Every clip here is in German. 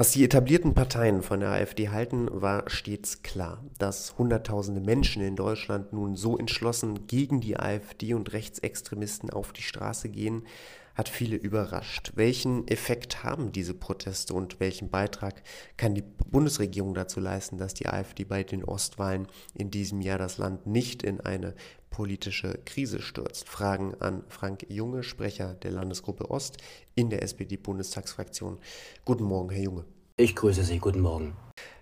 Was die etablierten Parteien von der AfD halten, war stets klar. Dass Hunderttausende Menschen in Deutschland nun so entschlossen gegen die AfD und Rechtsextremisten auf die Straße gehen, hat viele überrascht. Welchen Effekt haben diese Proteste und welchen Beitrag kann die Bundesregierung dazu leisten, dass die AfD bei den Ostwahlen in diesem Jahr das Land nicht in eine politische Krise stürzt. Fragen an Frank Junge, Sprecher der Landesgruppe Ost in der SPD-Bundestagsfraktion. Guten Morgen, Herr Junge. Ich grüße Sie, guten Morgen.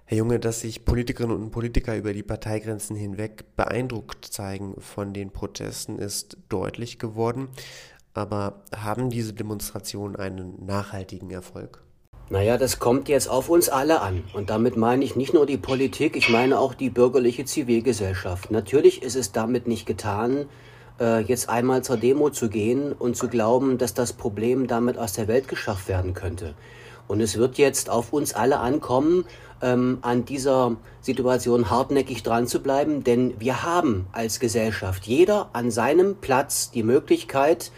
Herr Junge, dass sich Politikerinnen und Politiker über die Parteigrenzen hinweg beeindruckt zeigen von den Protesten, ist deutlich geworden. Aber haben diese Demonstrationen einen nachhaltigen Erfolg? Naja, das kommt jetzt auf uns alle an. Und damit meine ich nicht nur die Politik, ich meine auch die bürgerliche Zivilgesellschaft. Natürlich ist es damit nicht getan, äh, jetzt einmal zur Demo zu gehen und zu glauben, dass das Problem damit aus der Welt geschafft werden könnte. Und es wird jetzt auf uns alle ankommen, ähm, an dieser Situation hartnäckig dran zu bleiben, denn wir haben als Gesellschaft jeder an seinem Platz die Möglichkeit,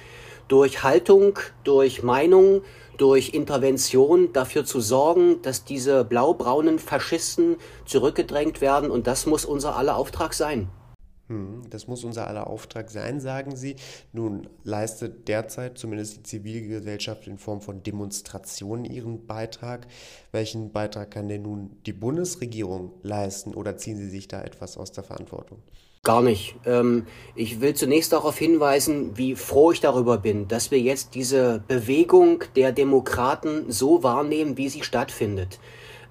durch Haltung, durch Meinung, durch Intervention dafür zu sorgen, dass diese blau-braunen Faschisten zurückgedrängt werden. Und das muss unser aller Auftrag sein. Hm, das muss unser aller Auftrag sein, sagen Sie. Nun leistet derzeit zumindest die Zivilgesellschaft in Form von Demonstrationen ihren Beitrag. Welchen Beitrag kann denn nun die Bundesregierung leisten oder ziehen Sie sich da etwas aus der Verantwortung? Gar nicht. Ähm, ich will zunächst darauf hinweisen, wie froh ich darüber bin, dass wir jetzt diese Bewegung der Demokraten so wahrnehmen, wie sie stattfindet.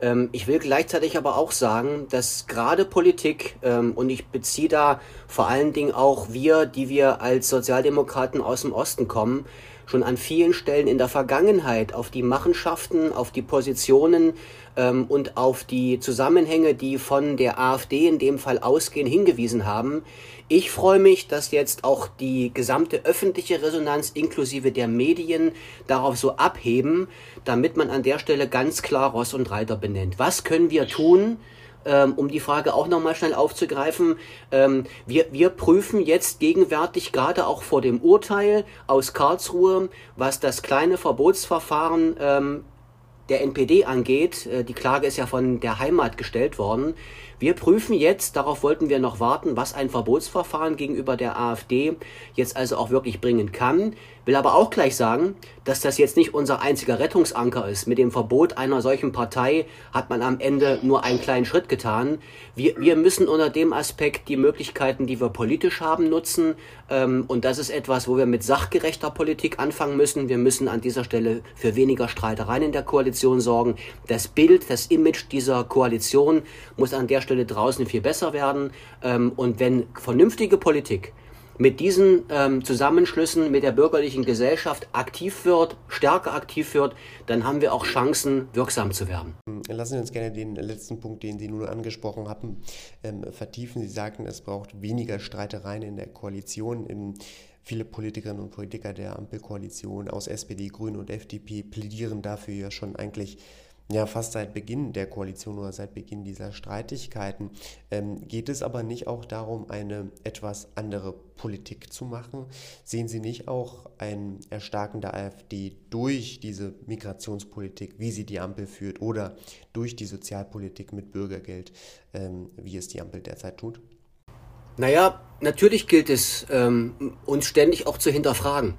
Ähm, ich will gleichzeitig aber auch sagen, dass gerade Politik, ähm, und ich beziehe da vor allen Dingen auch wir, die wir als Sozialdemokraten aus dem Osten kommen, schon an vielen Stellen in der Vergangenheit auf die Machenschaften, auf die Positionen ähm, und auf die Zusammenhänge, die von der AfD in dem Fall ausgehen, hingewiesen haben. Ich freue mich, dass jetzt auch die gesamte öffentliche Resonanz inklusive der Medien darauf so abheben, damit man an der Stelle ganz klar Ross und Reiter benennt. Was können wir tun? Ähm, um die Frage auch nochmal schnell aufzugreifen, ähm, wir, wir prüfen jetzt gegenwärtig gerade auch vor dem Urteil aus Karlsruhe, was das kleine Verbotsverfahren ähm, der NPD angeht. Äh, die Klage ist ja von der Heimat gestellt worden. Wir prüfen jetzt, darauf wollten wir noch warten, was ein Verbotsverfahren gegenüber der AfD jetzt also auch wirklich bringen kann. Will aber auch gleich sagen, dass das jetzt nicht unser einziger Rettungsanker ist. Mit dem Verbot einer solchen Partei hat man am Ende nur einen kleinen Schritt getan. Wir, wir müssen unter dem Aspekt die Möglichkeiten, die wir politisch haben, nutzen. Ähm, und das ist etwas, wo wir mit sachgerechter Politik anfangen müssen. Wir müssen an dieser Stelle für weniger Streitereien in der Koalition sorgen. Das Bild, das Image dieser Koalition muss an der Stelle draußen viel besser werden. Ähm, und wenn vernünftige Politik mit diesen ähm, Zusammenschlüssen mit der bürgerlichen Gesellschaft aktiv wird, stärker aktiv wird, dann haben wir auch Chancen, wirksam zu werden. Lassen Sie uns gerne den letzten Punkt, den Sie nun angesprochen haben, ähm, vertiefen. Sie sagten, es braucht weniger Streitereien in der Koalition. Im Viele Politikerinnen und Politiker der Ampelkoalition aus SPD, Grünen und FDP plädieren dafür ja schon eigentlich ja fast seit Beginn der Koalition oder seit Beginn dieser Streitigkeiten. Ähm, geht es aber nicht auch darum, eine etwas andere Politik zu machen? Sehen Sie nicht auch ein Erstarken der AfD durch diese Migrationspolitik, wie sie die Ampel führt, oder durch die Sozialpolitik mit Bürgergeld, ähm, wie es die Ampel derzeit tut? Naja, natürlich gilt es, ähm, uns ständig auch zu hinterfragen.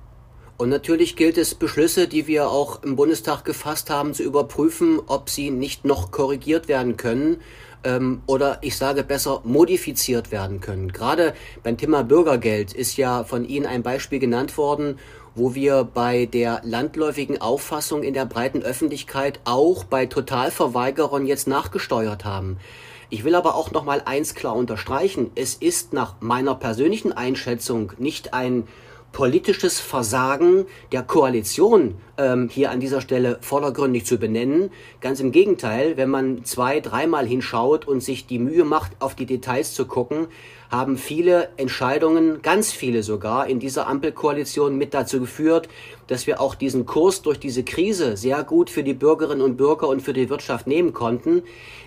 Und natürlich gilt es, Beschlüsse, die wir auch im Bundestag gefasst haben, zu überprüfen, ob sie nicht noch korrigiert werden können ähm, oder ich sage besser modifiziert werden können. Gerade beim Thema Bürgergeld ist ja von Ihnen ein Beispiel genannt worden, wo wir bei der landläufigen Auffassung in der breiten Öffentlichkeit auch bei Totalverweigerern jetzt nachgesteuert haben. Ich will aber auch noch mal eins klar unterstreichen. Es ist nach meiner persönlichen Einschätzung nicht ein politisches Versagen der Koalition ähm, hier an dieser Stelle vordergründig zu benennen. Ganz im Gegenteil, wenn man zwei, dreimal hinschaut und sich die Mühe macht, auf die Details zu gucken, haben viele Entscheidungen, ganz viele sogar, in dieser Ampelkoalition mit dazu geführt, dass wir auch diesen Kurs durch diese Krise sehr gut für die Bürgerinnen und Bürger und für die Wirtschaft nehmen konnten.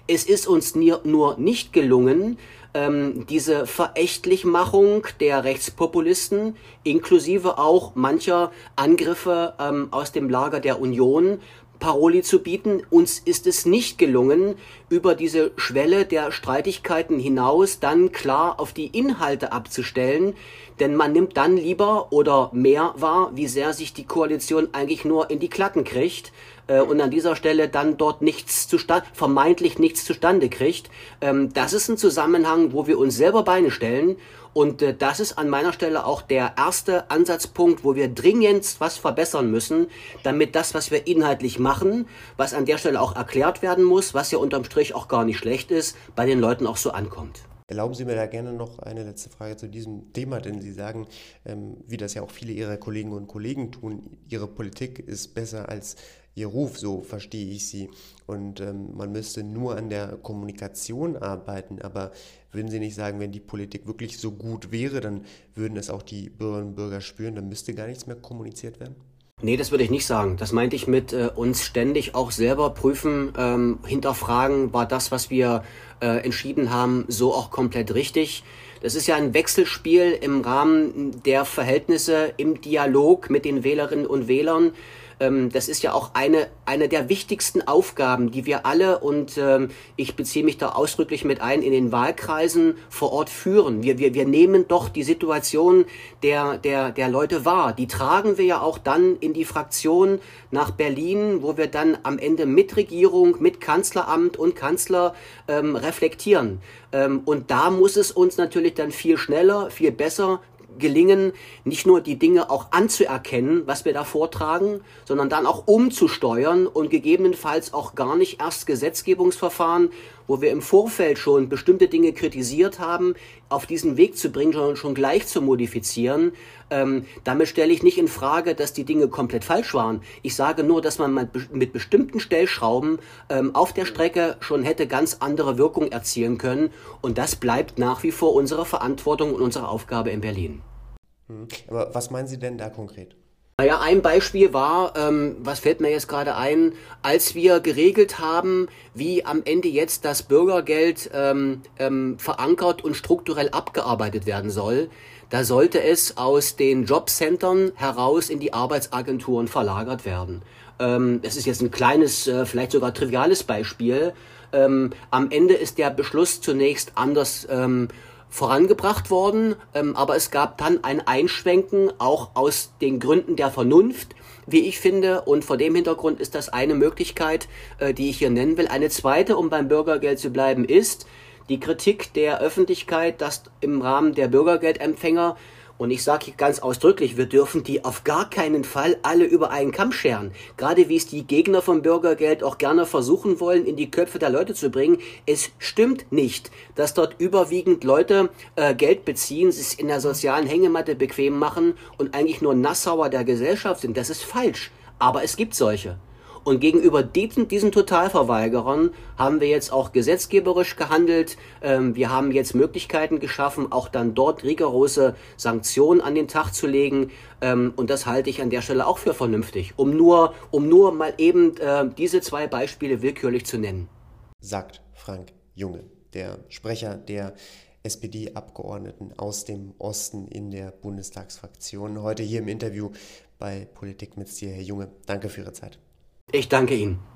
Es ist uns nur nicht gelungen, ähm, diese Verächtlichmachung der Rechtspopulisten, inklusive auch mancher Angriffe ähm, aus dem Lager der Union, Paroli zu bieten. Uns ist es nicht gelungen, über diese Schwelle der Streitigkeiten hinaus dann klar auf die Inhalte abzustellen, denn man nimmt dann lieber oder mehr wahr, wie sehr sich die Koalition eigentlich nur in die Klatten kriegt äh, und an dieser Stelle dann dort nichts zustande, vermeintlich nichts zustande kriegt. Ähm, das ist ein Zusammenhang, wo wir uns selber Beine stellen. Und äh, das ist an meiner Stelle auch der erste Ansatzpunkt, wo wir dringend was verbessern müssen, damit das, was wir inhaltlich machen, was an der Stelle auch erklärt werden muss, was ja unterm Strich auch gar nicht schlecht ist, bei den Leuten auch so ankommt. Erlauben Sie mir da gerne noch eine letzte Frage zu diesem Thema, denn Sie sagen, ähm, wie das ja auch viele Ihrer Kolleginnen und Kollegen tun, Ihre Politik ist besser als Ihr Ruf, so verstehe ich Sie. Und ähm, man müsste nur an der Kommunikation arbeiten, aber würden Sie nicht sagen, wenn die Politik wirklich so gut wäre, dann würden es auch die Bürgerinnen und Bürger spüren, dann müsste gar nichts mehr kommuniziert werden? Nee, das würde ich nicht sagen. Das meinte ich mit äh, uns ständig auch selber prüfen, ähm, hinterfragen, war das, was wir äh, entschieden haben, so auch komplett richtig. Das ist ja ein Wechselspiel im Rahmen der Verhältnisse im Dialog mit den Wählerinnen und Wählern das ist ja auch eine, eine der wichtigsten Aufgaben, die wir alle, und ähm, ich beziehe mich da ausdrücklich mit ein, in den Wahlkreisen vor Ort führen. Wir, wir, wir nehmen doch die Situation der, der, der Leute wahr. Die tragen wir ja auch dann in die Fraktion nach Berlin, wo wir dann am Ende mit Regierung, mit Kanzleramt und Kanzler ähm, reflektieren. Ähm, und da muss es uns natürlich dann viel schneller, viel besser, gelingen, nicht nur die Dinge auch anzuerkennen, was wir da vortragen, sondern dann auch umzusteuern und gegebenenfalls auch gar nicht erst Gesetzgebungsverfahren, wo wir im Vorfeld schon bestimmte Dinge kritisiert haben, auf diesen Weg zu bringen, sondern schon gleich zu modifizieren. Ähm, damit stelle ich nicht in Frage, dass die Dinge komplett falsch waren. Ich sage nur, dass man mit bestimmten Stellschrauben ähm, auf der Strecke schon hätte ganz andere Wirkung erzielen können. Und das bleibt nach wie vor unsere Verantwortung und unsere Aufgabe in Berlin. Hm. Aber was meinen Sie denn da konkret? Naja, ein Beispiel war, ähm, was fällt mir jetzt gerade ein, als wir geregelt haben, wie am Ende jetzt das Bürgergeld ähm, ähm, verankert und strukturell abgearbeitet werden soll. Da sollte es aus den Jobcentern heraus in die Arbeitsagenturen verlagert werden. Ähm, das ist jetzt ein kleines, äh, vielleicht sogar triviales Beispiel. Ähm, am Ende ist der Beschluss zunächst anders ähm, vorangebracht worden, ähm, aber es gab dann ein Einschwenken auch aus den Gründen der Vernunft, wie ich finde, und vor dem Hintergrund ist das eine Möglichkeit, äh, die ich hier nennen will. Eine zweite, um beim Bürgergeld zu bleiben, ist die Kritik der Öffentlichkeit, dass im Rahmen der Bürgergeldempfänger und ich sage ganz ausdrücklich, wir dürfen die auf gar keinen Fall alle über einen Kamm scheren. Gerade wie es die Gegner vom Bürgergeld auch gerne versuchen wollen, in die Köpfe der Leute zu bringen. Es stimmt nicht, dass dort überwiegend Leute äh, Geld beziehen, sich in der sozialen Hängematte bequem machen und eigentlich nur Nassauer der Gesellschaft sind. Das ist falsch. Aber es gibt solche. Und gegenüber diesen, diesen Totalverweigerern haben wir jetzt auch gesetzgeberisch gehandelt. Ähm, wir haben jetzt Möglichkeiten geschaffen, auch dann dort rigorose Sanktionen an den Tag zu legen. Ähm, und das halte ich an der Stelle auch für vernünftig, um nur, um nur mal eben äh, diese zwei Beispiele willkürlich zu nennen. Sagt Frank Junge, der Sprecher der SPD-Abgeordneten aus dem Osten in der Bundestagsfraktion. Heute hier im Interview bei Politik mit dir, Herr Junge. Danke für Ihre Zeit. Ich danke Ihnen.